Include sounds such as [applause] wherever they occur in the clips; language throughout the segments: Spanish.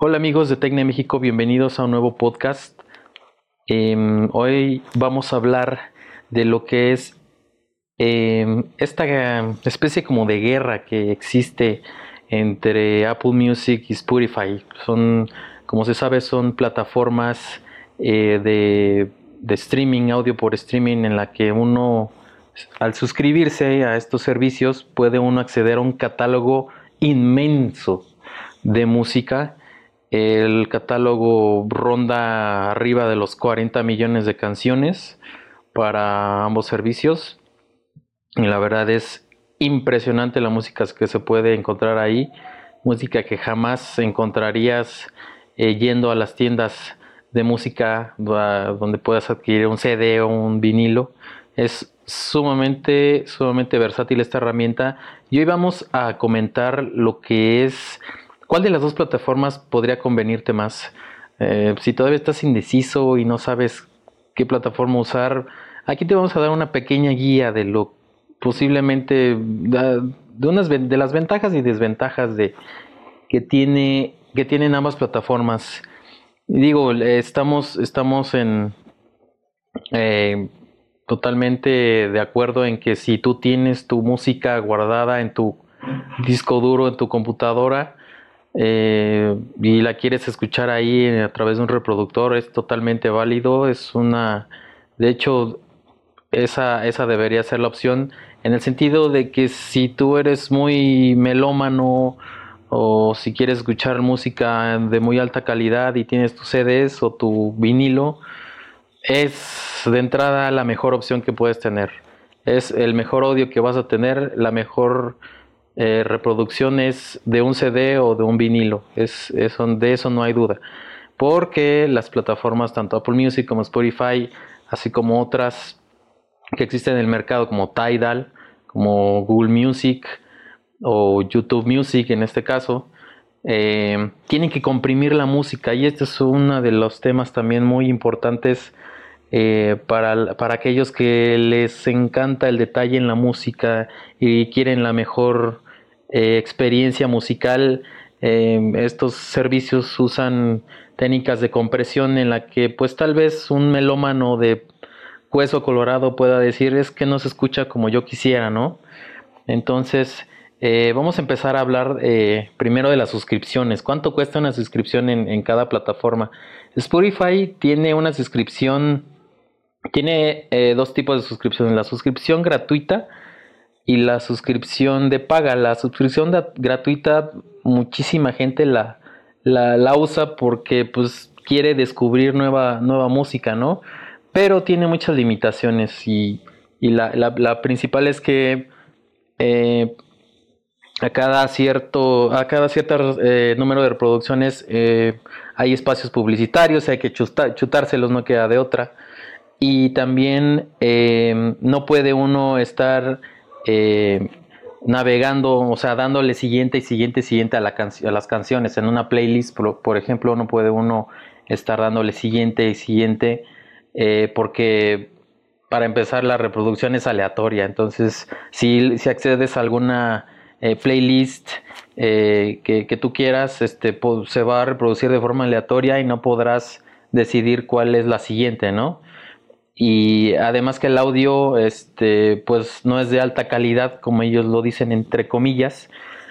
Hola amigos de Tecne México, bienvenidos a un nuevo podcast. Em, hoy vamos a hablar de lo que es em, esta especie como de guerra que existe entre Apple Music y Spotify. Son, como se sabe, son plataformas eh, de, de streaming, audio por streaming, en la que uno, al suscribirse a estos servicios, puede uno acceder a un catálogo inmenso de música. El catálogo ronda arriba de los 40 millones de canciones para ambos servicios. Y la verdad es impresionante la música que se puede encontrar ahí. Música que jamás encontrarías eh, yendo a las tiendas de música donde puedas adquirir un CD o un vinilo. Es sumamente, sumamente versátil esta herramienta. Y hoy vamos a comentar lo que es, cuál de las dos plataformas podría convenirte más. Eh, si todavía estás indeciso y no sabes qué plataforma usar, aquí te vamos a dar una pequeña guía de lo posiblemente de, unas de las ventajas y desventajas de que tiene que tienen ambas plataformas. Digo, estamos estamos en eh, totalmente de acuerdo en que si tú tienes tu música guardada en tu disco duro, en tu computadora, eh, y la quieres escuchar ahí a través de un reproductor, es totalmente válido. Es una, de hecho, esa, esa debería ser la opción, en el sentido de que si tú eres muy melómano o si quieres escuchar música de muy alta calidad y tienes tus CDs o tu vinilo, es de entrada la mejor opción que puedes tener. Es el mejor audio que vas a tener, la mejor eh, reproducción es de un CD o de un vinilo. Es, de eso no hay duda. Porque las plataformas, tanto Apple Music como Spotify, así como otras que existen en el mercado, como Tidal, como Google Music o YouTube Music en este caso, eh, tienen que comprimir la música y este es uno de los temas también muy importantes eh, para, aquellos que les encanta el detalle en la música y quieren la mejor eh, experiencia musical. Eh, estos servicios usan técnicas de compresión en la que pues tal vez un melómano de hueso colorado pueda decir es que no se escucha como yo quisiera, ¿no? Entonces, vamos a empezar a hablar primero de las suscripciones. ¿Cuánto cuesta una suscripción en, en, cada plataforma? Spotify tiene una suscripción tiene eh, dos tipos de suscripciones, la suscripción gratuita y la suscripción de paga. La suscripción gratuita muchísima gente la, la, usa porque pues quiere descubrir nueva, nueva música, ¿no? Pero tiene muchas limitaciones y, la, principal es que eh, a cada cierto, a cada cierto eh, número de reproducciones hay espacios publicitarios, hay que chutárselos, no queda de otra y también eh, no puede uno estar eh, navegando, o sea, dándole siguiente y siguiente y siguiente a, la a las canciones. En una playlist, por, ejemplo, no puede uno estar dándole siguiente y siguiente eh, porque para empezar la reproducción es aleatoria. Entonces, si, accedes a alguna playlist que, que, tú quieras, este, se va a reproducir de forma aleatoria y no podrás decidir cuál es la siguiente, ¿no? Y además que el audio este pues no es de alta calidad como ellos lo dicen entre comillas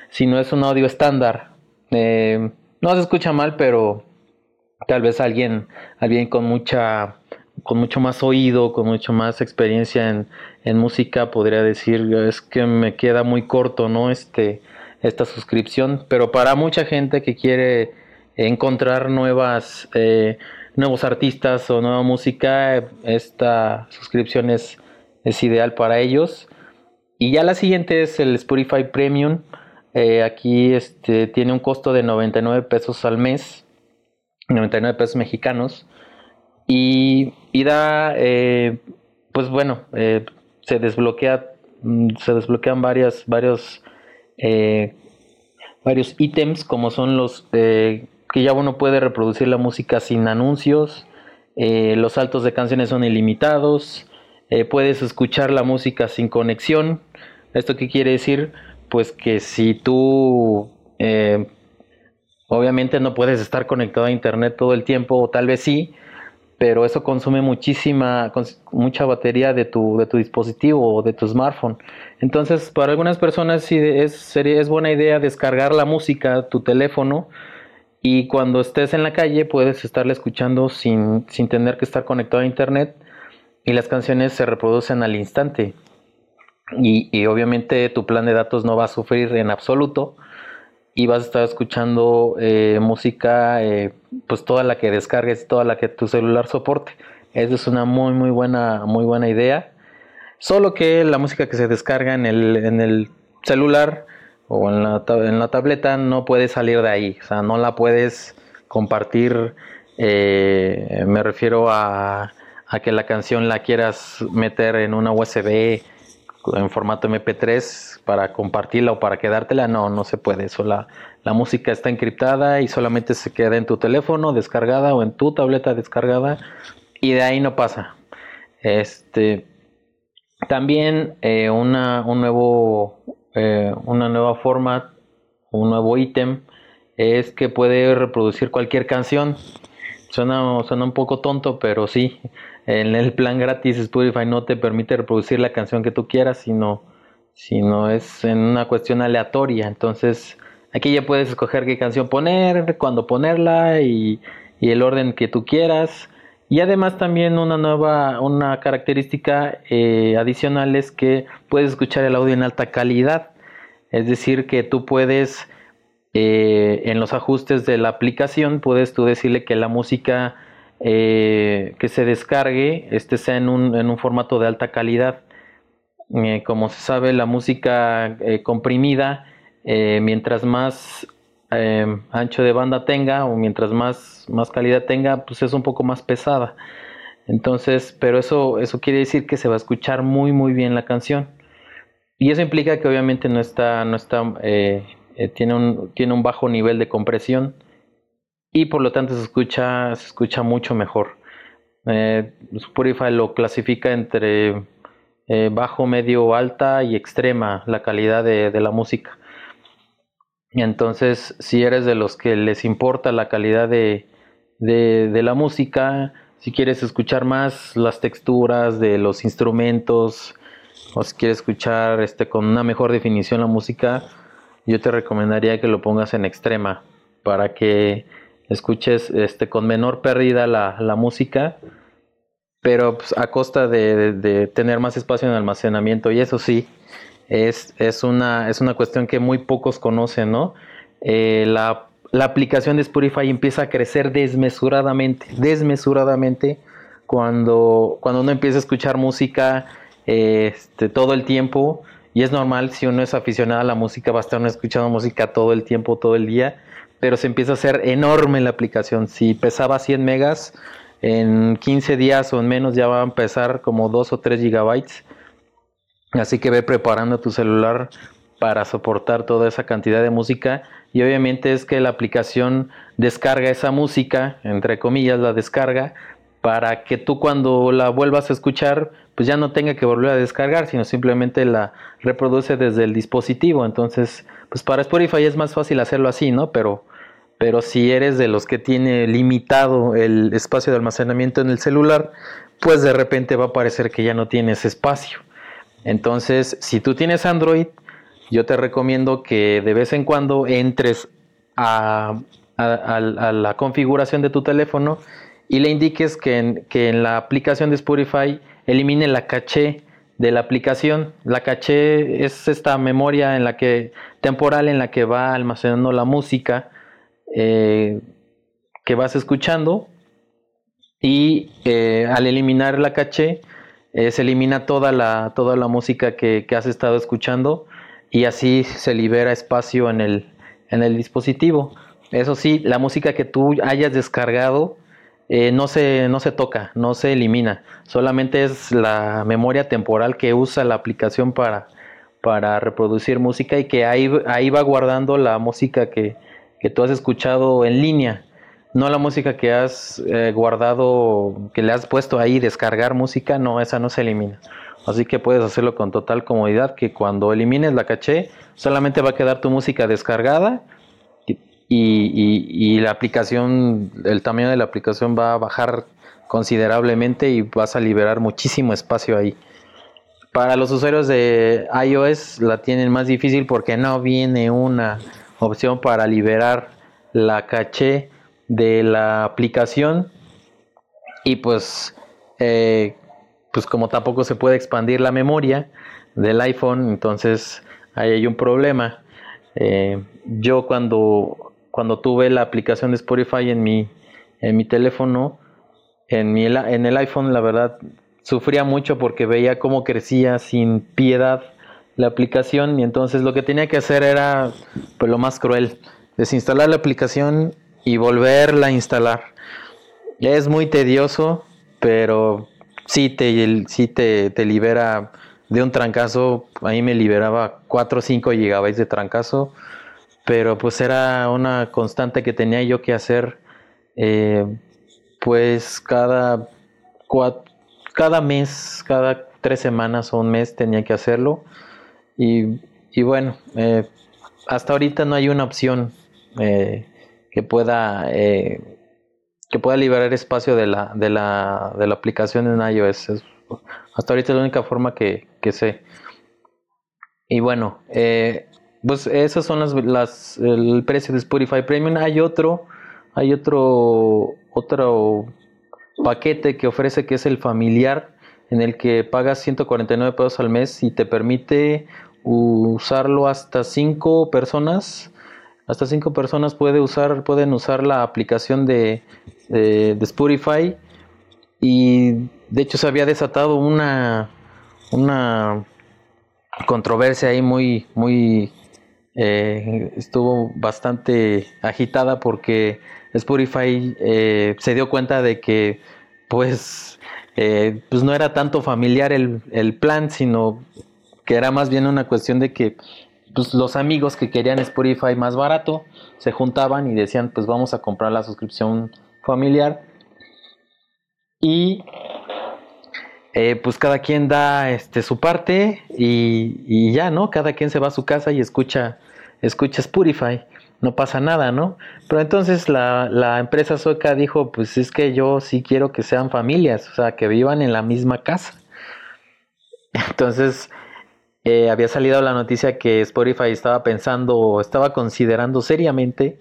sino es un audio estándar. Eh, no se escucha mal pero tal vez alguien alguien con mucha con mucho más oído con mucho más experiencia en, en música podría decir es que me queda muy corto no este esta suscripción. Pero para mucha gente que quiere encontrar nuevas eh, nuevos artistas o nueva música, esta suscripción es, ideal para ellos. Y ya la siguiente es el Spotify Premium. Eh, aquí este, tiene un costo de 99 pesos al mes, 99 pesos mexicanos. Y, da, eh, pues bueno, eh, se desbloquea, mm, se desbloquean varias, varios, varios ítems como son los que ya uno puede reproducir la música sin anuncios, eh, los saltos de canciones son ilimitados, eh, puedes escuchar la música sin conexión. ¿Esto qué quiere decir? Pues que si tú, eh, Obviamente no puedes estar conectado a internet todo el tiempo, o tal vez sí, pero eso consume muchísima, mucha batería de tu, de tu dispositivo o de tu smartphone. Entonces, para algunas personas sí es, sería, es buena idea descargar la música tu teléfono y cuando estés en la calle puedes estarla escuchando sin, sin tener que estar conectado a internet y las canciones se reproducen al instante. Y, y obviamente tu plan de datos no va a sufrir en absoluto y vas a estar escuchando eh, música, eh, pues toda la que descargues, toda la que tu celular soporte. Esa es una muy, muy buena, muy buena idea. Solo que la música que se descarga en el, en el celular o en la, en la tableta no puede salir de ahí. O sea, no la puedes compartir. Eh, me refiero a, a que la canción la quieras meter en una USB en formato MP3 para compartirla o para quedártela, no, no se puede. Eso la, música está encriptada y solamente se queda en tu teléfono descargada o en tu tableta descargada y de ahí no pasa. Este, también eh, una, un nuevo, eh, una nueva forma, un nuevo ítem es que puede reproducir cualquier canción. Suena, suena un poco tonto, pero sí. En el plan gratis Spotify no te permite reproducir la canción que tú quieras, sino, sino es en una cuestión aleatoria. Entonces, aquí ya puedes escoger qué canción poner, cuándo ponerla y, el orden que tú quieras. Y además también una nueva, una característica eh, adicional es que puedes escuchar el audio en alta calidad. Es decir, que tú puedes, eh, en los ajustes de la aplicación, puedes tú decirle que la música eh, que se descargue este sea en un, en un formato de alta calidad. Como se sabe, la música comprimida, mientras más ancho de banda tenga o mientras más, más calidad tenga, pues es un poco más pesada. Entonces, pero eso, eso quiere decir que se va a escuchar muy muy bien la canción. Y eso implica que obviamente no está, no está, tiene, un, tiene un bajo nivel de compresión y por lo tanto se escucha, se escucha mucho mejor. Eh, Spotify lo clasifica entre eh, bajo, medio, alta y extrema la calidad de, la música. Y entonces, si eres de los que les importa la calidad de, de, la música, si quieres escuchar más las texturas de los instrumentos, o si quieres escuchar este, con una mejor definición la música, yo te recomendaría que lo pongas en extrema para que escuches este, con menor pérdida la, música, pero pues, a costa de, tener más espacio en almacenamiento. Y eso sí, es, es, una, es una cuestión que muy pocos conocen, ¿no? Eh, la, aplicación de Spotify empieza a crecer desmesuradamente, desmesuradamente, cuando, cuando uno empieza a escuchar música este, todo el tiempo. Y es normal, si uno es aficionado a la música, va a estar escuchando música todo el tiempo, todo el día pero se empieza a hacer enorme la aplicación. Si pesaba 100 megas, en 15 días o en menos ya va a empezar como 2 o 3 gigabytes. Así que ve preparando tu celular para soportar toda esa cantidad de música. Y obviamente es que la aplicación descarga esa música, entre comillas, la descarga, para que tú cuando la vuelvas a escuchar, pues ya no tenga que volver a descargar, sino simplemente la reproduce desde el dispositivo. Entonces, pues para Spotify es más fácil hacerlo así, ¿no? Pero, pero si eres de los que tiene limitado el espacio de almacenamiento en el celular, pues de repente va a parecer que ya no tienes espacio. Entonces, si tú tienes Android, yo te recomiendo que de vez en cuando entres a, la configuración de tu teléfono y le indiques que en, la aplicación de Spotify elimine la caché de la aplicación. La caché es esta memoria en la que temporal en la que va almacenando la música eh, que vas escuchando y eh, al eliminar la caché eh, se elimina toda la, toda la música que, has estado escuchando y así se libera espacio en el, en el dispositivo. Eso sí, la música que tú hayas descargado eh, no, se, no se toca, no se elimina. Solamente es la memoria temporal que usa la aplicación para, para reproducir música y que ahí, ahí va guardando la música que, que tú has escuchado en línea. No la música que has eh, guardado, que le has puesto ahí, descargar música, no, esa no se elimina. Así que puedes hacerlo con total comodidad, que cuando elimines la caché, solamente va a quedar tu música descargada y, la aplicación, el tamaño de la aplicación va a bajar considerablemente y vas a liberar muchísimo espacio ahí. Para los usuarios de iOS la tienen más difícil porque no viene una opción para liberar la caché de la aplicación y pues eh, pues como tampoco se puede expandir la memoria del iPhone entonces ahí hay un problema. Eh, yo cuando cuando tuve la aplicación de Spotify en mi, en mi teléfono, en, mi, en el iPhone, la verdad, sufría mucho porque veía cómo crecía sin piedad la aplicación y entonces lo que tenía que hacer era pues lo más cruel, desinstalar la aplicación y volverla a instalar. Es muy tedioso, pero sí te, sí te, te libera de un trancazo. Ahí me liberaba 4 o 5 gigabytes de trancazo pero pues era una constante que tenía yo que hacer eh, pues cada cada mes cada tres semanas o un mes tenía que hacerlo y, bueno eh, hasta ahorita no hay una opción eh, que pueda que pueda liberar espacio de la, de la, de la aplicación en iOS hasta ahorita es la única forma que, que sé y bueno eh, pues esas son las, las, el precio de Spotify Premium. Hay otro, hay otro, otro paquete que ofrece que es el familiar, en el que pagas 149 pesos al mes y te permite usarlo hasta 5 personas. Hasta 5 personas puede usar, pueden usar la aplicación de, de, Spotify. Y de hecho se había desatado una, una controversia ahí muy, muy eh, estuvo bastante agitada porque Spotify eh, se dio cuenta de que pues, eh, pues no era tanto familiar el, plan, sino que era más bien una cuestión de que pues, los amigos que querían Spotify más barato se juntaban y decían pues vamos a comprar la suscripción familiar y pues cada quien da este su parte y, y, ya, ¿no? Cada quien se va a su casa y escucha escucha Spotify, no pasa nada, ¿no? Pero entonces la, empresa sueca dijo, pues es que yo sí quiero que sean familias, o sea, que vivan en la misma casa. [laughs] Entonces, eh, había salido la noticia que Spotify estaba pensando o estaba considerando seriamente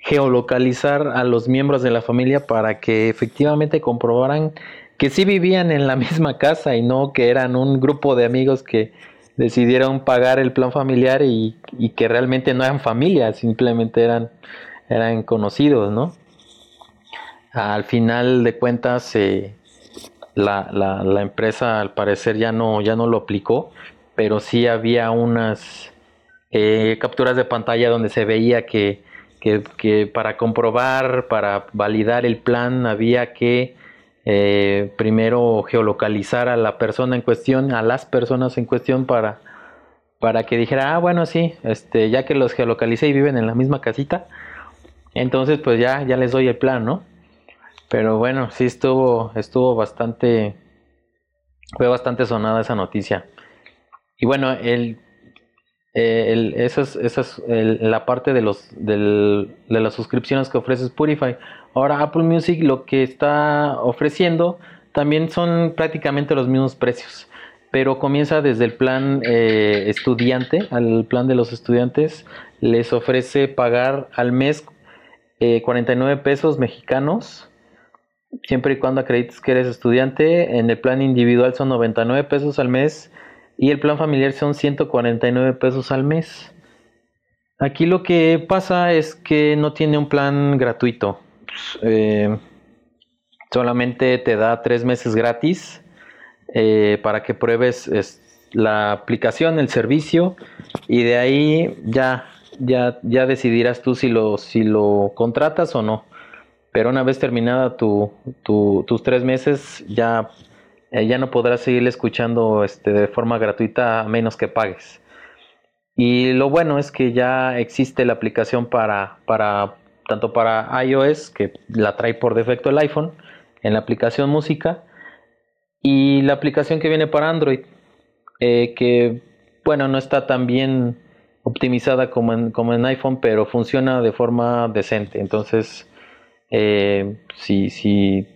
geolocalizar a los miembros de la familia para que efectivamente comprobaran que sí vivían en la [laughs] misma casa y no que eran un grupo de amigos que decidieron pagar el plan familiar y, que realmente no eran familias, simplemente eran, eran conocidos, ¿no? Al final de cuentas, eh, la, empresa al parecer ya no, ya no lo aplicó, pero sí había unas eh, capturas de pantalla donde se veía que, que para comprobar, para validar el plan, había que eh, primero geolocalizar a la persona en cuestión, a las personas en cuestión para, para que dijera, ah, bueno, sí, este, ya que los geolocalicé y viven en la misma casita, entonces pues ya, ya les doy el plan, ¿no? Pero bueno, sí estuvo, estuvo bastante, fue bastante sonada esa noticia. Y bueno, el, eh, esa es, la parte de, los, de las suscripciones que ofrece Spotify. Ahora Apple Music lo que está ofreciendo también son prácticamente los mismos precios, pero comienza desde el plan eh, estudiante, al plan de los estudiantes, les ofrece pagar al mes 49 eh, pesos mexicanos, siempre y cuando acredites que eres estudiante. En el plan individual son 99 pesos al mes y el plan familiar son 149 pesos al mes. Aquí lo que pasa es que no tiene un plan gratuito. Eh, solamente te da tres meses gratis eh, para que pruebes la aplicación, el servicio y de ahí ya, ya, ya decidirás tú si lo, si lo contratas o no. Pero una vez terminada tu, tus tres meses ya, eh, ya no podrás seguir escuchando este, de forma gratuita a menos que pagues. Y lo bueno es que ya existe la aplicación para, para tanto para iOS, que la trae por defecto el iPhone, en la aplicación música, y la aplicación que viene para Android, eh, que bueno, no está tan bien optimizada como en, como en iPhone, pero funciona de forma decente. Entonces, eh, si, si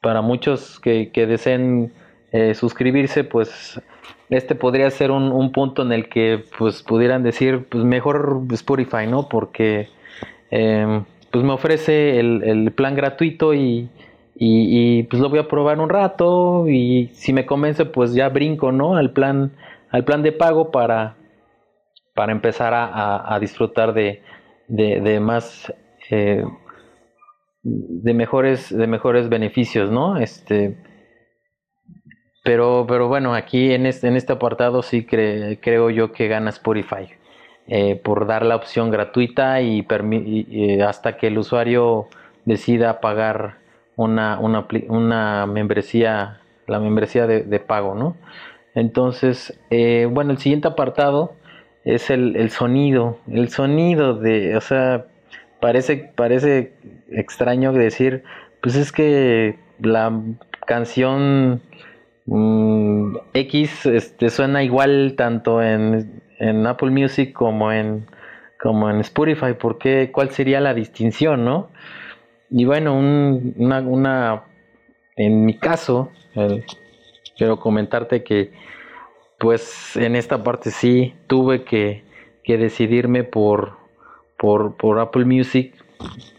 para muchos que, deseen eh, suscribirse, pues este podría ser un, punto en el que pues pudieran decir, pues mejor Spotify, ¿no? Porque em, pues me ofrece el, plan gratuito y, y, pues lo voy a probar un rato y si me convence pues ya brinco, ¿no? Al plan, al plan de pago para, para empezar a, disfrutar de, de, más eh, de mejores de mejores beneficios no este pero pero bueno aquí en este en este apartado sí creo yo que gana Spotify eh, por dar la opción gratuita y, hasta que el usuario decida pagar una, una, una membresía la membresía de, pago no entonces eh, bueno el siguiente apartado es el, sonido, el sonido de, o sea, parece, parece extraño decir, pues es que la canción mm, X este, suena igual tanto en, Apple Music como en, como en Spotify, ¿por qué? ¿Cuál sería la distinción, no? Y bueno, una, una, en mi caso, quiero comentarte que pues en esta parte sí tuve que, decidirme por, por, Apple Music.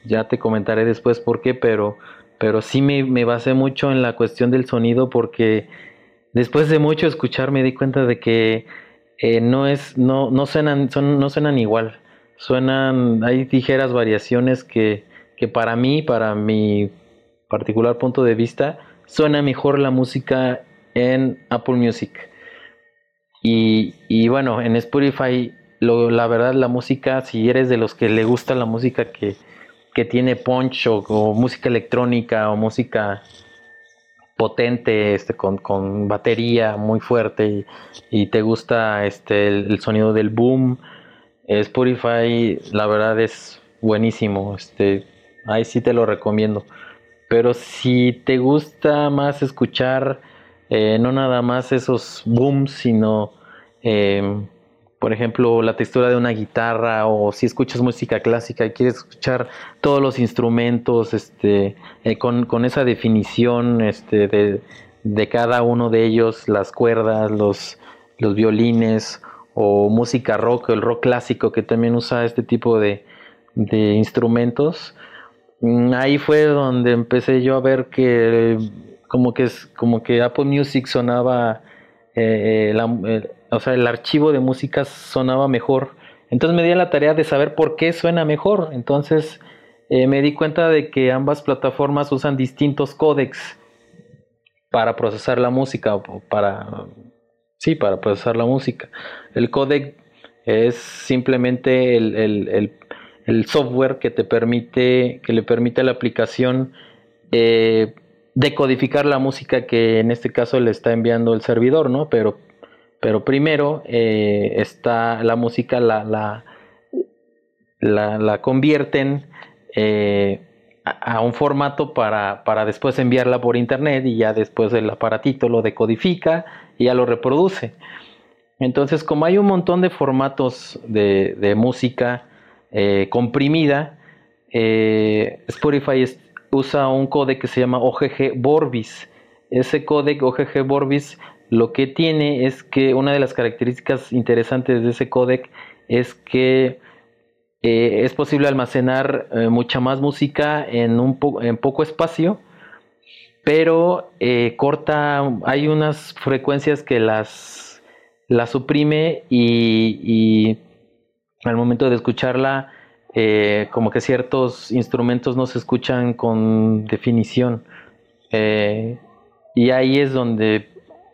Ya te comentaré después por qué, pero, pero sí me, basé mucho en la cuestión del sonido porque después de mucho escuchar me di cuenta de que eh, no es, no, no suenan, son, no suenan igual. Suenan, hay ligeras variaciones que, que para mí, para mi particular punto de vista, suena mejor la música en Apple Music. Y, bueno, en Spotify, la verdad, la música, si eres de los que le gusta la música que, tiene punch o, música electrónica o música potente, este, con, batería muy fuerte y, te gusta este, el, sonido del boom, Spotify, la verdad es buenísimo. Este, ahí sí te lo recomiendo. Pero si te gusta más escuchar eh, no nada más esos booms, sino, em, por ejemplo, la textura de una guitarra o si escuchas música clásica y quieres escuchar todos los instrumentos este, eh, con, esa definición este, de, cada uno de ellos, las cuerdas, los, los violines o música rock, el rock clásico que también usa este tipo de, de instrumentos. Mm, ahí fue donde empecé yo a ver que como que como que Apple Music sonaba eh, eh, o sea el archivo de música sonaba mejor. Entonces me di la tarea de saber por qué suena mejor. Entonces eh, me di cuenta de que ambas plataformas usan distintos códecs para procesar la música para sí para procesar la música. El códec es simplemente el, el, software que te permite que le permite a la aplicación eh, decodificar la música que en este caso le está enviando el servidor, ¿no? Pero, pero primero eh, está la música, la, la, la, convierten eh, a, un formato para, para, después enviarla por internet y ya después el aparatito lo decodifica y ya lo reproduce. Entonces, como hay un montón de formatos de, música eh, comprimida, Spotify usa un códec que se llama OGG Vorbis. Ese códec OGG Vorbis lo que tiene es que una de las características interesantes de ese códec es que eh, es posible almacenar eh, mucha más música en, un en poco espacio, pero eh, corta, hay unas frecuencias que las, las suprime y, al momento de escucharla como que ciertos instrumentos no se escuchan con definición. Y ahí es donde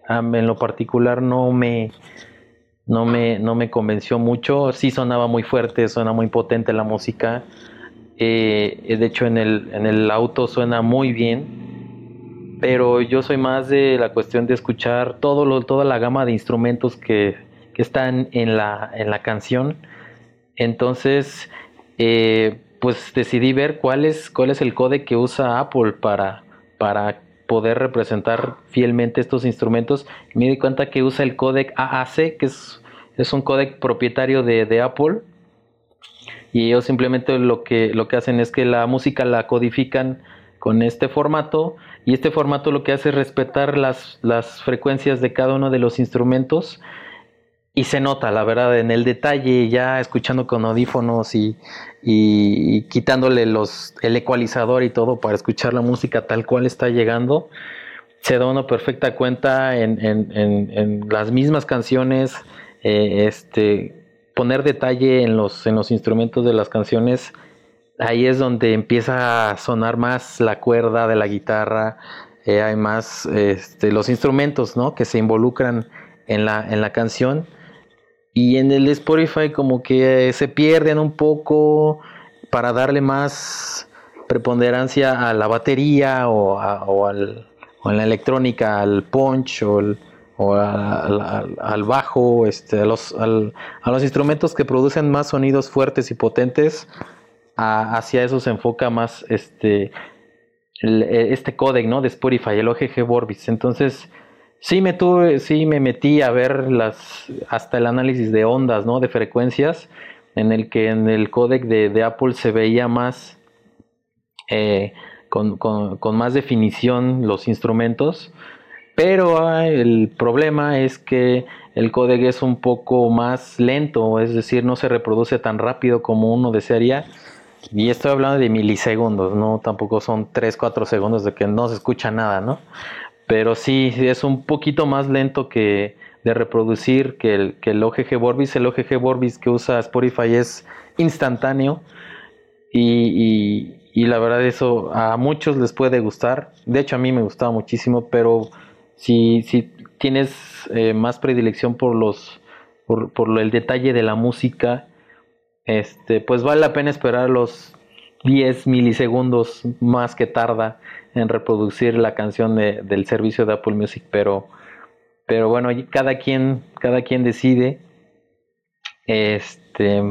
en lo particular no me, no me, no me convenció mucho. Sí sonaba muy fuerte, suena muy potente la música. Eh, de hecho en el, en el auto suena muy bien. Pero yo soy más de la cuestión de escuchar todo toda la gama de instrumentos que, que están en la, en la canción. Entonces, eh, pues decidí ver cuál es, cuál es el código que usa Apple para, para poder representar fielmente estos instrumentos. Me di cuenta que usa el códec AAC, que es, es un codec propietario de, de Apple. Y ellos simplemente lo que, lo que hacen es que la música la codifican con este formato. Y este formato lo que hace es respetar las, las frecuencias de cada uno de los instrumentos y se nota, la verdad, en el detalle, ya escuchando con audífonos y, y, quitándole los, el ecualizador y todo para escuchar la música tal cual está llegando, se da una perfecta cuenta en, en, en, las mismas canciones, eh, este, poner detalle en los, en los instrumentos de las canciones, ahí es donde empieza a sonar más la cuerda de la guitarra, eh, hay más este, los instrumentos ¿no? que se involucran en la, en la canción y en el Spotify como que se pierden un poco para darle más preponderancia a la batería o, a, al, la electrónica, al punch o, al, bajo, este, a, los, a los instrumentos que producen más sonidos fuertes y potentes. hacia eso se enfoca más este, este códec ¿no? de Spotify, el OGG Vorbis. Entonces, Sí me tuve, sí me metí a ver las hasta el análisis de ondas, ¿no? De frecuencias, en el que en el códec de, Apple se veía más eh, con, más definición los instrumentos. Pero ah, el problema es que el códec es un poco más lento, es decir, no se reproduce tan rápido como uno desearía. Y estoy hablando de milisegundos, no tampoco son 3, 4 segundos de que no se escucha nada, ¿no? Pero sí, es un poquito más lento que de reproducir que el, que el OGG Vorbis. El OGG Vorbis que usa Spotify es instantáneo y, y, la verdad eso a muchos les puede gustar. De hecho a mí me gustaba muchísimo, pero si, si tienes eh, más predilección por los por, por, el detalle de la música, este, pues vale la pena esperar los 10 milisegundos más que tarda en reproducir la canción de, del servicio de Apple Music, pero, pero bueno, cada quien, cada quien decide este,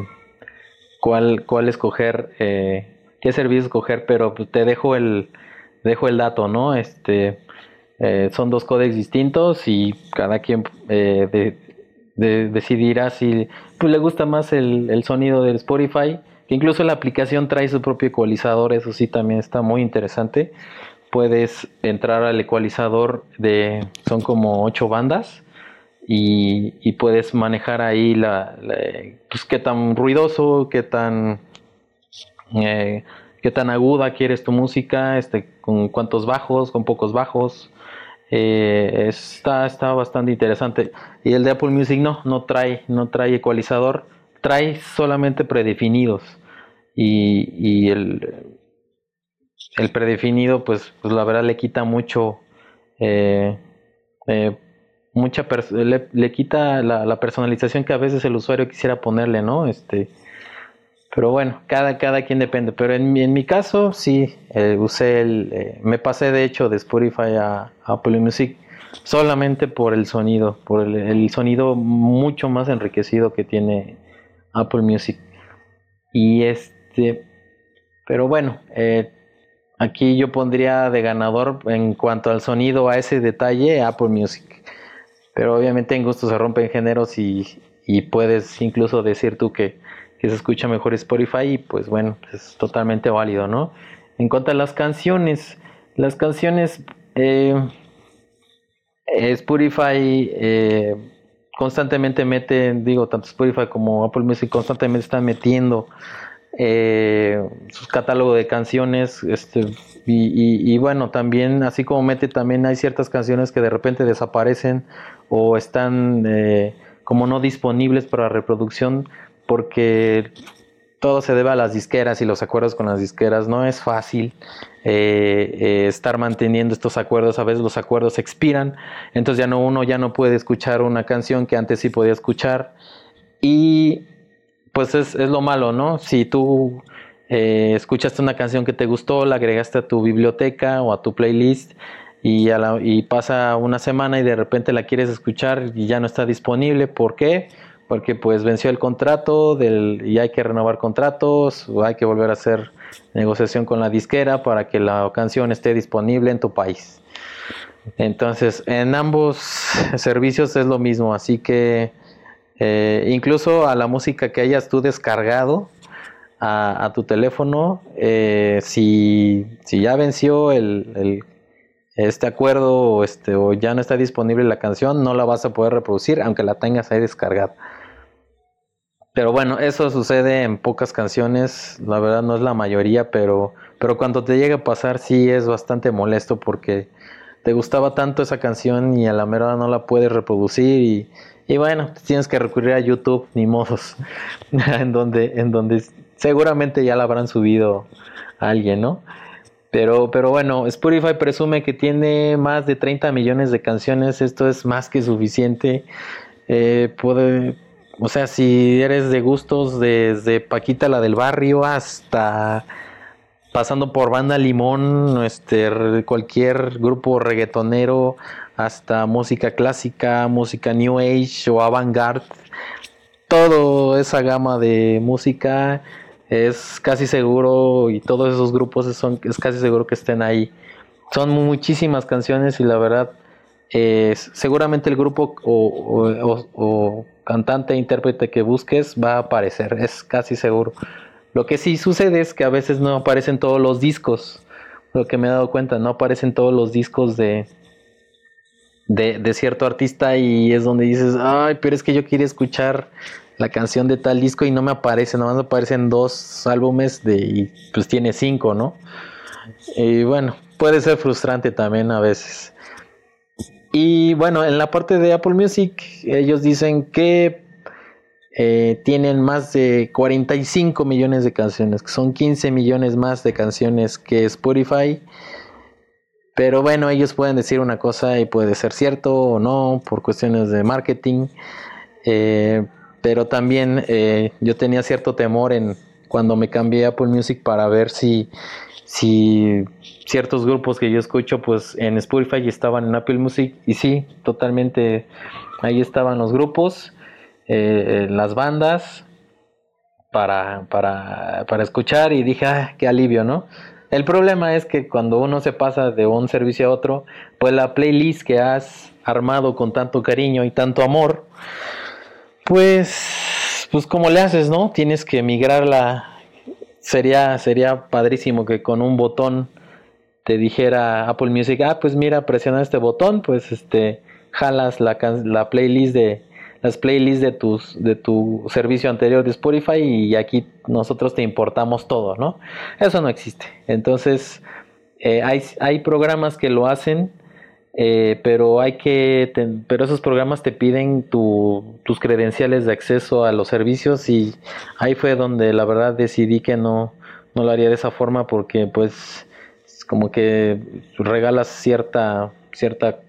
cuál, cuál escoger, eh, qué servicio escoger, pero pues, te dejo el, dejo el dato, ¿no? Este, eh, son dos códex distintos y cada quien eh, decidirá si pues, le gusta más el, el sonido del Spotify que incluso la aplicación trae su propio ecualizador, eso sí también está muy interesante. Puedes entrar al ecualizador de, son como ocho bandas y, puedes manejar ahí la, pues qué tan ruidoso, qué tan, eh, qué tan aguda quieres tu música, este, con cuántos bajos, con pocos bajos. Eh, está, está bastante interesante. Y el de Apple Music no, no trae, no trae ecualizador trae solamente predefinidos y, el, el, predefinido pues, pues, la verdad le quita mucho eh, eh, mucha le, quita la, personalización que a veces el usuario quisiera ponerle no este pero bueno cada cada quien depende pero en, en mi caso sí eh, usé el me pasé de hecho de Spotify a, Apple Music solamente por el sonido por el sonido mucho más enriquecido que tiene Apple Music. Y este, pero bueno, eh, aquí yo pondría de ganador en cuanto al sonido, a ese detalle, Apple Music. Pero obviamente en gusto se rompen géneros y, y puedes incluso decir tú que, que, se escucha mejor Spotify y pues bueno, es totalmente válido, ¿no? En cuanto a las canciones, las canciones, eh, Spotify eh, constantemente meten, digo, tanto Spotify como Apple Music constantemente están metiendo eh, sus catálogos de canciones, este, y, bueno, también, así como mete, también hay ciertas canciones que de repente desaparecen o están eh, como no disponibles para reproducción porque todo se debe a las disqueras y los acuerdos con las disqueras. No es fácil eh, eh, estar manteniendo estos acuerdos. A veces los acuerdos expiran, entonces ya no uno ya no puede escuchar una canción que antes sí podía escuchar. Y pues es, lo malo, ¿no? Si tú eh, escuchaste una canción que te gustó, la agregaste a tu biblioteca o a tu playlist y, y pasa una semana y de repente la quieres escuchar y ya no está disponible. ¿Por qué? porque pues venció el contrato y hay que renovar contratos, o hay que volver a hacer negociación con la disquera para que la canción esté disponible en tu país. Entonces, en ambos servicios es lo mismo, así que Eh, incluso a la música que hayas tú descargado a, tu teléfono, eh, si, si, ya venció el, este acuerdo o, este, o ya no está disponible la canción, no la vas a poder reproducir, aunque la tengas ahí descargada. Pero bueno, eso sucede en pocas canciones, la verdad no es la mayoría, pero, pero cuando te llega a pasar sí es bastante molesto porque te gustaba tanto esa canción y a la mera no la puedes reproducir y, y bueno, tienes que recurrir a YouTube, ni modos, [laughs] en donde, en donde seguramente ya la habrán subido alguien, ¿no? Pero, pero bueno, Spotify presume que tiene más de 30 millones de canciones, esto es más que suficiente. Eh, puede, o sea, si eres de gustos desde Paquita la del barrio hasta pasando por Banda Limón, este, cualquier grupo reggaetonero, hasta música clásica, música New Age o avant-garde, toda esa gama de música es casi seguro y todos esos grupos son, es casi seguro que estén ahí. Son muchísimas canciones y la verdad, seguramente el grupo o, cantante, intérprete que busques va a aparecer, es casi seguro. Lo que sí sucede es que a veces no aparecen todos los discos. Lo que me he dado cuenta, no aparecen todos los discos de, de, cierto artista y es donde dices, ay, pero es que yo quería escuchar la canción de tal disco y no me aparece, nomás aparecen dos álbumes de, y pues tiene cinco, ¿no? Y bueno, puede ser frustrante también a veces. Y bueno, en la parte de Apple Music, ellos dicen que eh, tienen más de 45 millones de canciones, que son 15 millones más de canciones que Spotify. Pero bueno, ellos pueden decir una cosa y puede ser cierto o no por cuestiones de marketing. Eh, pero también eh, yo tenía cierto temor en cuando me cambié Apple Music para ver si, si ciertos grupos que yo escucho pues en Spotify estaban en Apple Music y sí, totalmente ahí estaban los grupos, eh, las bandas para, para, para escuchar y dije, ah, qué alivio, ¿no? El problema es que cuando uno se pasa de un servicio a otro, pues la playlist que has armado con tanto cariño y tanto amor, pues, pues como le haces, ¿no? Tienes que migrarla. Sería, sería padrísimo que con un botón te dijera Apple Music, ah, pues mira, presiona este botón, pues este, jalas la, la playlist de las playlists de tus de tu servicio anterior de Spotify y aquí nosotros te importamos todo, ¿no? Eso no existe. Entonces, eh, hay, hay programas que lo hacen eh, pero hay que, pero esos programas te piden tus credenciales de acceso a los servicios y ahí fue donde la verdad decidí que no, no lo haría de esa forma porque pues como que regalas cierta, cierta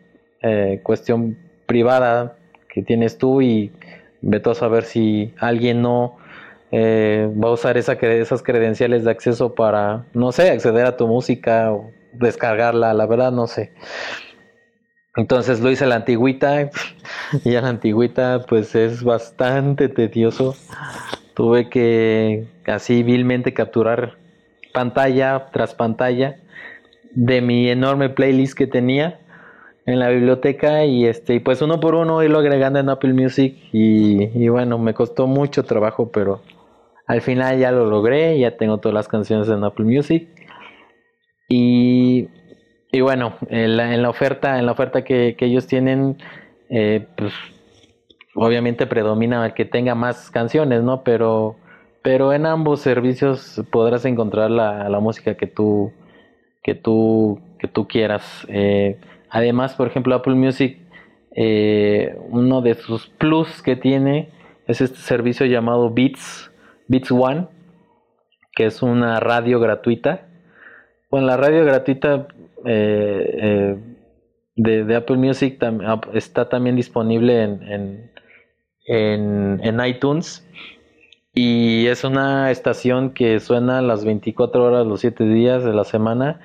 eh, cuestión privada que tienes tú y vete a saber si alguien no eh, va a usar esa, esas credenciales de acceso para, no sé, acceder a tu música o descargarla, la verdad no sé. Entonces lo hice a la antigüita [laughs] y a la antigüita pues es bastante tedioso. Tuve que así vilmente capturar pantalla tras pantalla de mi enorme playlist que tenía en la biblioteca y este pues uno por uno irlo agregando en Apple Music y, y bueno me costó mucho trabajo pero al final ya lo logré ya tengo todas las canciones en Apple Music y y bueno, en la, oferta, en la oferta que, ellos tienen, eh, pues obviamente predomina que tenga más canciones, ¿no? Pero, pero en ambos servicios podrás encontrar la, música que tú, que tú, que tú quieras. Eh, además, por ejemplo, Apple Music, eh, uno de sus plus que tiene es este servicio llamado Beats, Beats One, que es una radio gratuita. Bueno, la radio gratuita eh, eh, de, Apple Music está también disponible en, en, iTunes y es una estación que suena las 24 horas, los 7 días de la semana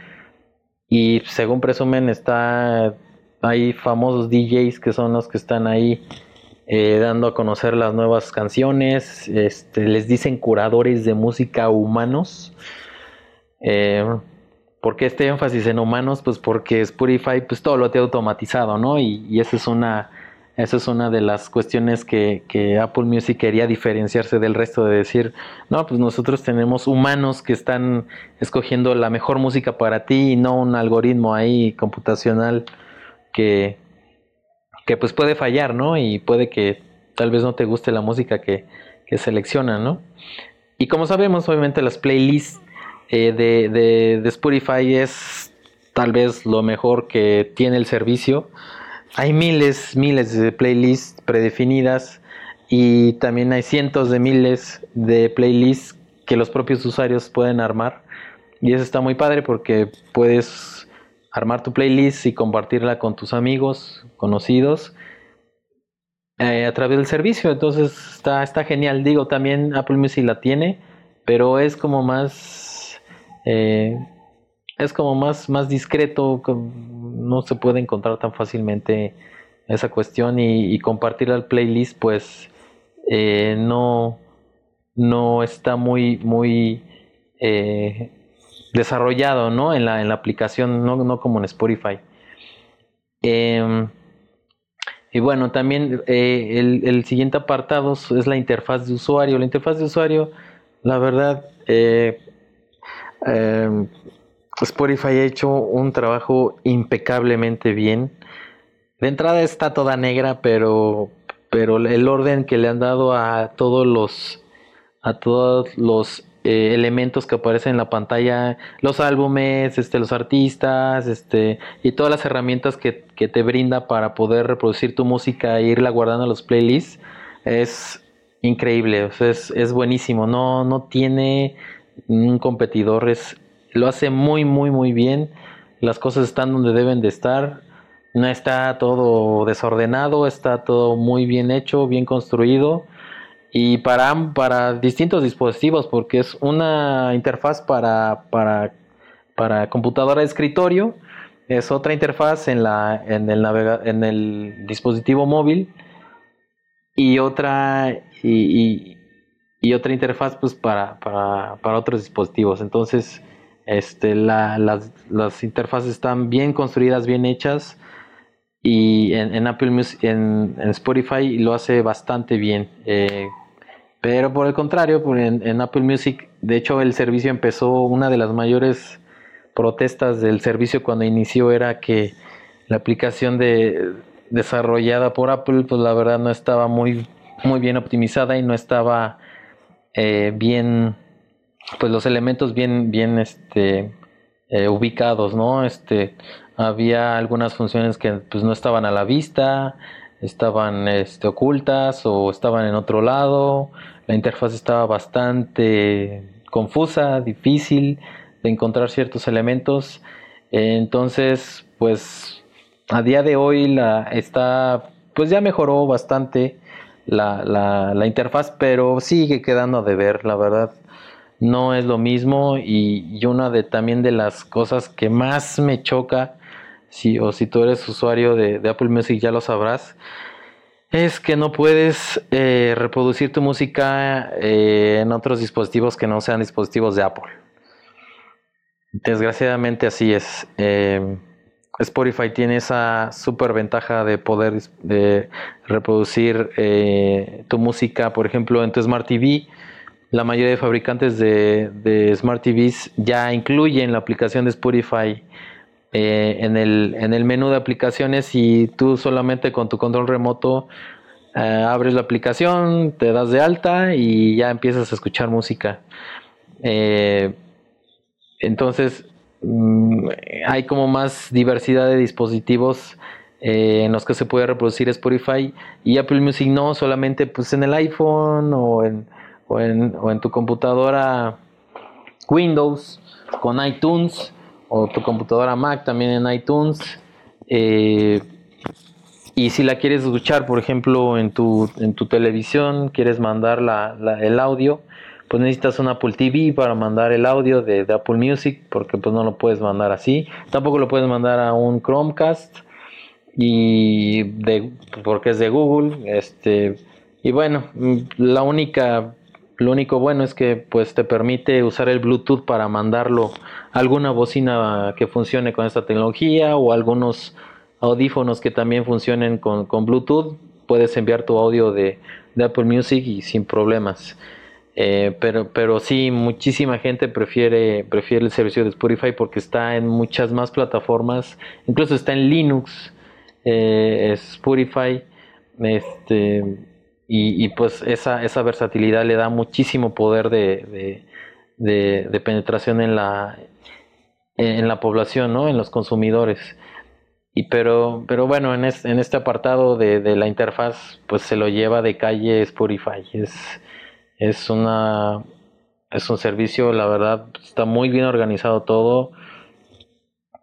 y según presumen está hay famosos DJs que son los que están ahí eh, dando a conocer las nuevas canciones, este, les dicen curadores de música humanos. Eh, ¿Por qué este énfasis en humanos? Pues porque Spotify pues todo lo tiene automatizado, ¿no? Y, esa es una, esa es una de las cuestiones que, Apple Music quería diferenciarse del resto de decir, no, pues nosotros tenemos humanos que están escogiendo la mejor música para ti y no un algoritmo ahí computacional que, que pues puede fallar, ¿no? Y puede que tal vez no te guste la música que, que selecciona, ¿no? Y como sabemos, obviamente las playlists eh, de, de, de Spotify es tal vez lo mejor que tiene el servicio hay miles, miles de playlists predefinidas y también hay cientos de miles de playlists que los propios usuarios pueden armar. Y eso está muy padre porque puedes armar tu playlist y compartirla con tus amigos, conocidos, eh, a través del servicio. Entonces está, está genial. Digo, también Apple Music la tiene, pero es como más... Eh, es como más, más discreto, no se puede encontrar tan fácilmente esa cuestión y, compartir al playlist pues eh, no, no está muy, muy eh, desarrollado ¿no? en, la, en la aplicación, no, no como en Spotify. Em, y bueno, también eh, el, el, siguiente apartado es la interfaz de usuario. La interfaz de usuario, la verdad, em, Spotify ha hecho un trabajo impecablemente bien. De entrada está toda negra, pero, pero el orden que le han dado a todos los, a todos los eh, elementos que aparecen en la pantalla, los álbumes, este, los artistas, este, y todas las herramientas que, te brinda para poder reproducir tu música e irla guardando en los playlists, es increíble, es, es buenísimo, no, no tiene un competidor, lo hace muy, muy, muy bien. Las cosas están donde deben de estar. No está todo desordenado, está todo muy bien hecho, bien construido. Y para, para distintos dispositivos, porque es una interfaz para, para, para computadora de escritorio, es otra interfaz en, la, en, el, en el dispositivo móvil y otra, y, y, otra interfaz pues, para, para, para otros dispositivos. Entonces, este, las, interfaces están bien construidas, bien hechas. Y en, Apple Music, en, Spotify lo hace bastante bien. Eh, pero por el contrario, en, Apple Music, de hecho, el servicio empezó. Una de las mayores protestas del servicio cuando inició era que la aplicación de, desarrollada por Apple, pues la verdad no estaba muy, muy bien optimizada y no estaba eh, bien pues los elementos bien, bien este, eh, ubicados, ¿no? Este, había algunas funciones que pues, no estaban a la vista, estaban este, ocultas o estaban en otro lado, la interfaz estaba bastante confusa, difícil de encontrar ciertos elementos, entonces pues a día de hoy la está pues ya mejoró bastante la, la, la interfaz, pero sigue quedando a deber, la verdad no es lo mismo y, una de también de las cosas que más me choca, si, o si tú eres usuario de, Apple Music ya lo sabrás, es que no puedes eh, reproducir tu música eh, en otros dispositivos que no sean dispositivos de Apple. Desgraciadamente así es. Em, Spotify tiene esa super ventaja de poder de reproducir eh, tu música, por ejemplo, en tu Smart TV la mayoría de fabricantes de, Smart TVs ya incluyen la aplicación de Spotify eh, en, el, en el menú de aplicaciones y tú solamente con tu control remoto eh, abres la aplicación, te das de alta y ya empiezas a escuchar música. Eh, entonces mm, hay como más diversidad de dispositivos en los que se puede reproducir Spotify y Apple Music no solamente pues en el iPhone o en o en, tu computadora Windows con iTunes o tu computadora Mac también en iTunes. Eh, y si la quieres escuchar, por ejemplo, en tu, en tu televisión, quieres mandar el audio, pues necesitas un Apple TV para mandar el audio de, Apple Music, porque pues no lo puedes mandar así. Tampoco lo puedes mandar a un Chromecast y de, porque es de Google. Este, y bueno, la única lo único bueno es que pues te permite usar el Bluetooth para mandarlo a alguna bocina que funcione con esta tecnología o algunos audífonos que también funcionen con, Bluetooth, puedes enviar tu audio de, Apple Music y sin problemas. Eh, pero, pero sí, muchísima gente prefiere, prefiere el servicio de Spotify porque está en muchas más plataformas, incluso está en Linux, eh, Spotify, este, y, pues esa, esa versatilidad le da muchísimo poder de, de, penetración en la, en la población, ¿no? en los consumidores. Y pero, pero bueno, en, en este apartado de, de, la interfaz, pues se lo lleva de calle Spotify. Es, es una es un servicio, la verdad, está muy bien organizado todo.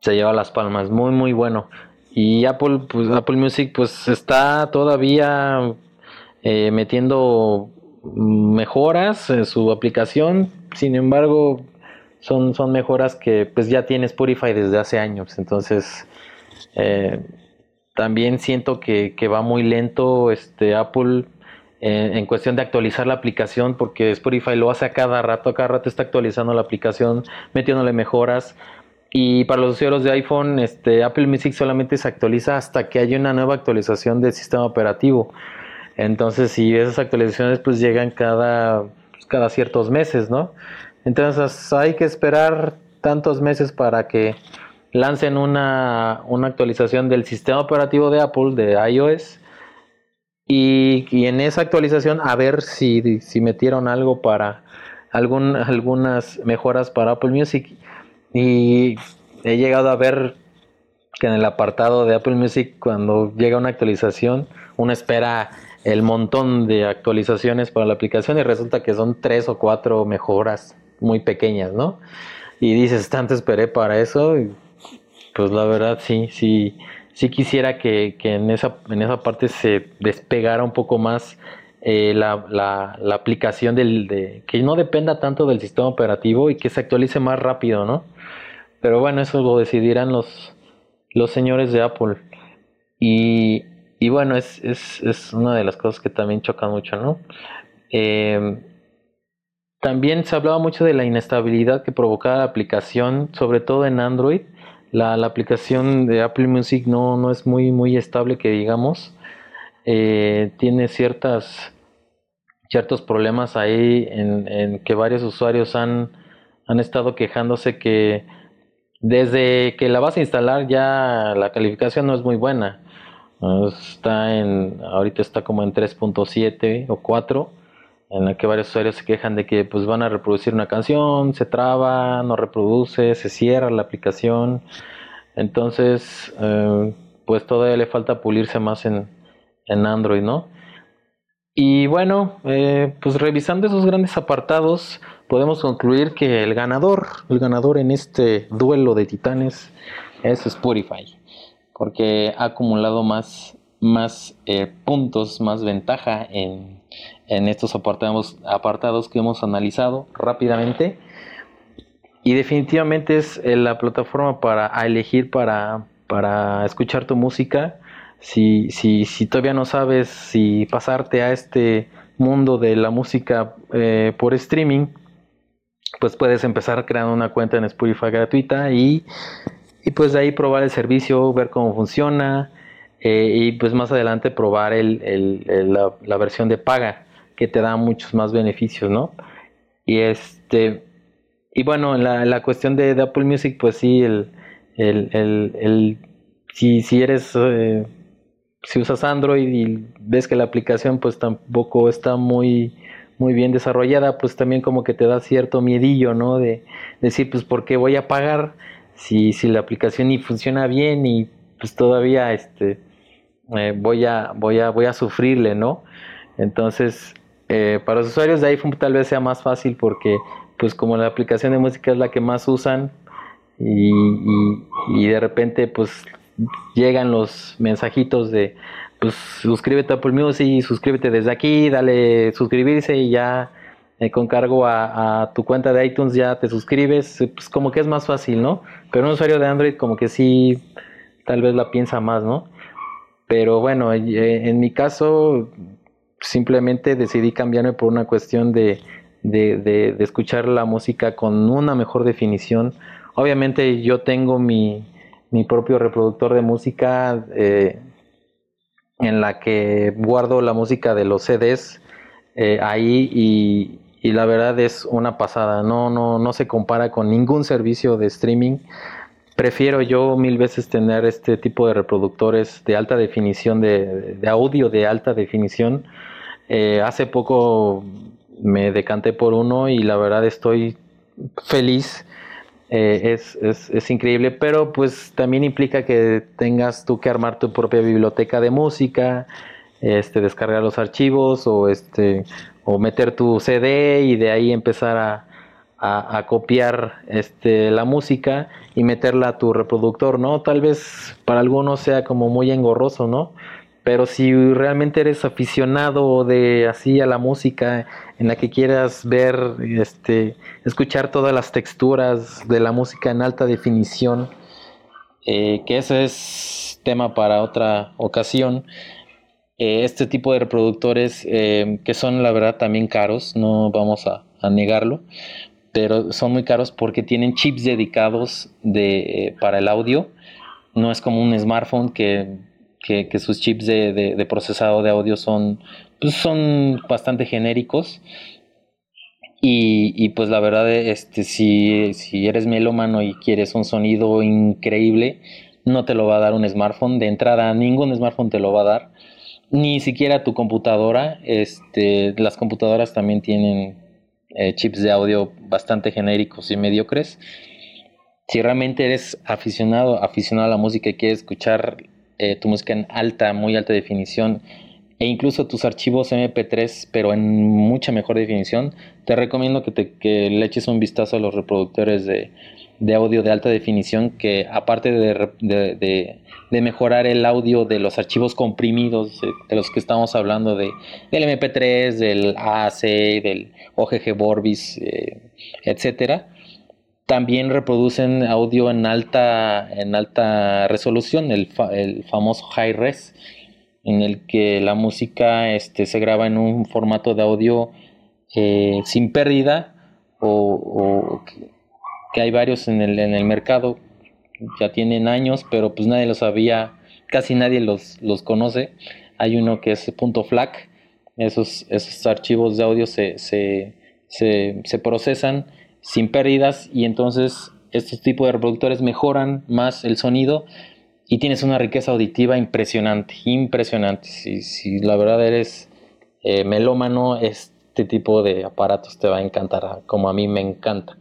Se lleva las palmas, muy muy bueno. Y Apple, pues Apple Music, pues está todavía eh, metiendo mejoras en su aplicación. Sin embargo, son, son mejoras que pues ya tiene Spotify desde hace años. Entonces, eh, también siento que, va muy lento este Apple en, cuestión de actualizar la aplicación porque Spotify lo hace a cada rato, a cada rato está actualizando la aplicación, metiéndole mejoras. Y para los usuarios de iPhone, este, Apple Music solamente se actualiza hasta que haya una nueva actualización del sistema operativo. Entonces, si esas actualizaciones pues llegan cada, pues, cada ciertos meses, ¿no? Entonces hay que esperar tantos meses para que lancen una, actualización del sistema operativo de Apple, de iOS, y, en esa actualización a ver si, si metieron algo para algún, algunas mejoras para Apple Music. Y he llegado a ver que en el apartado de Apple Music, cuando llega una actualización, uno espera el montón de actualizaciones para la aplicación y resulta que son tres o cuatro mejoras muy pequeñas, ¿no? Y dices, tanto esperé para eso, y pues la verdad sí, sí, sí quisiera que, en, esa, en esa parte se despegara un poco más eh, la, la, aplicación del, de, que no dependa tanto del sistema operativo y que se actualice más rápido, ¿no? Pero bueno, eso lo decidirán los, los señores de Apple. Y, y bueno, es, es, es, una de las cosas que también chocan mucho, ¿no? Eh, también se hablaba mucho de la inestabilidad que provocaba la aplicación, sobre todo en Android. La, aplicación de Apple Music no, no, es muy, muy estable, que digamos. Eh, tiene ciertas, ciertos problemas ahí en, que varios usuarios han, han estado quejándose que desde que la vas a instalar ya la calificación no es muy buena. Está en, ahorita está como en 3.7 o 4 en la que varios usuarios se quejan de que pues van a reproducir una canción, se traba, no reproduce, se cierra la aplicación. Entonces, eh, pues todavía le falta pulirse más en, Android, ¿no? Y bueno, eh, pues revisando esos grandes apartados, podemos concluir que el ganador, el ganador en este duelo de titanes es Spotify, porque ha acumulado más, más eh, puntos, más ventaja en, en estos apartados, apartados que hemos analizado rápidamente. Y definitivamente es eh, la plataforma para elegir para, para escuchar tu música. Si, si, si, todavía no sabes si pasarte a este mundo de la música eh, por streaming, pues puedes empezar creando una cuenta en Spotify gratuita y, y pues de ahí probar el servicio, ver cómo funciona eh, y pues más adelante probar el, la, la, versión de paga que te da muchos más beneficios, ¿no? Y este, y bueno, la, la cuestión de, Apple Music, pues sí, el, si, si eres, eh, si usas Android y ves que la aplicación pues tampoco está muy, muy bien desarrollada, pues también como que te da cierto miedillo, ¿no? De, decir, pues, ¿por qué voy a pagar si, si la aplicación ni funciona bien y pues todavía, este, eh, voy a, voy a, voy a sufrirle, ¿no? Entonces, eh, para los usuarios de iPhone tal vez sea más fácil porque pues como la aplicación de música es la que más usan y, y, de repente pues llegan los mensajitos de pues suscríbete a Apple Music, suscríbete desde aquí, dale suscribirse y ya eh, con cargo a, tu cuenta de iTunes ya te suscribes, pues como que es más fácil, ¿no? Pero un usuario de Android como que sí, tal vez la piensa más, ¿no? Pero bueno, eh, en mi caso simplemente decidí cambiarme por una cuestión de, escuchar la música con una mejor definición. Obviamente yo tengo mi, mi propio reproductor de música eh, en la que guardo la música de los CDs eh, ahí y, y, la verdad es una pasada, no, no, no se compara con ningún servicio de streaming. Prefiero yo mil veces tener este tipo de reproductores de alta definición, de, de audio de alta definición. Eh, hace poco me decanté por uno y la verdad estoy feliz eh, es, es, es, increíble, pero pues también implica que tengas tú que armar tu propia biblioteca de música, este, descargar los archivos o, este, o meter tu CD y de ahí empezar a, a, copiar este, la música y meterla a tu reproductor, ¿no? Tal vez para algunos sea como muy engorroso, ¿no? Pero si realmente eres aficionado de así a la música, en la que quieras ver, este, escuchar todas las texturas de la música en alta definición, eh, que ese es tema para otra ocasión. Eh, este tipo de reproductores eh, que son la verdad también caros, no vamos a, negarlo, pero son muy caros porque tienen chips dedicados de, para el audio. No es como un smartphone que que, sus chips de, procesado de audio son, pues son bastante genéricos. Y, pues la verdad, este, si, si eres melómano y quieres un sonido increíble, no te lo va a dar un smartphone. De entrada, ningún smartphone te lo va a dar. Ni siquiera tu computadora. Este, las computadoras también tienen eh, chips de audio bastante genéricos y mediocres. Si realmente eres aficionado, aficionado a la música y quieres escuchar eh, tu música en alta, muy alta definición e incluso tus archivos MP3, pero en mucha mejor definición, te recomiendo que, te, que le eches un vistazo a los reproductores de, de audio de alta definición que aparte de, de, de, mejorar el audio de los archivos comprimidos de los que estamos hablando de, del MP3, del AAC, del OGG Vorbis, eh, etcétera, también reproducen audio en alta, en alta resolución, el, el famoso high res, en el que la música este, se graba en un formato de audio eh, sin pérdida o, que, hay varios en el, en el mercado, ya tienen años, pero pues nadie los sabía, casi nadie los, los conoce. Hay uno que es punto FLAC, esos, esos archivos de audio se, se, se, se procesan sin pérdidas y entonces estos tipos de reproductores mejoran más el sonido y tienes una riqueza auditiva impresionante, impresionante. Si, si la verdad eres eh, melómano, este tipo de aparatos te va a encantar, como a mí me encanta.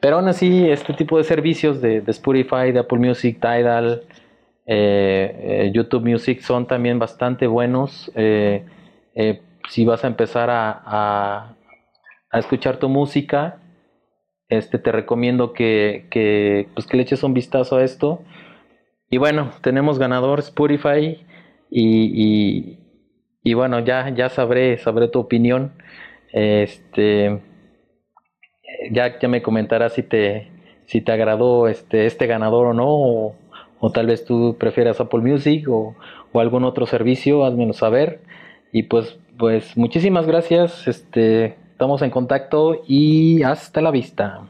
Pero aún así, este tipo de servicios de, Spotify, de Apple Music, Tidal, eh, eh, YouTube Music son también bastante buenos. si vas a empezar a, a, escuchar tu música, este, te recomiendo que, que, pues, que le eches un vistazo a esto. Y bueno, tenemos ganador Spotify y, y, bueno, ya, ya sabré, sabré tu opinión. Este, ya, me comentarás si te, si te agradó este, este ganador o no, o, o tal vez tú prefieras Apple Music o, o, algún otro servicio, házmelo saber. Y pues, pues muchísimas gracias. Este, Estamos en contacto y hasta la vista.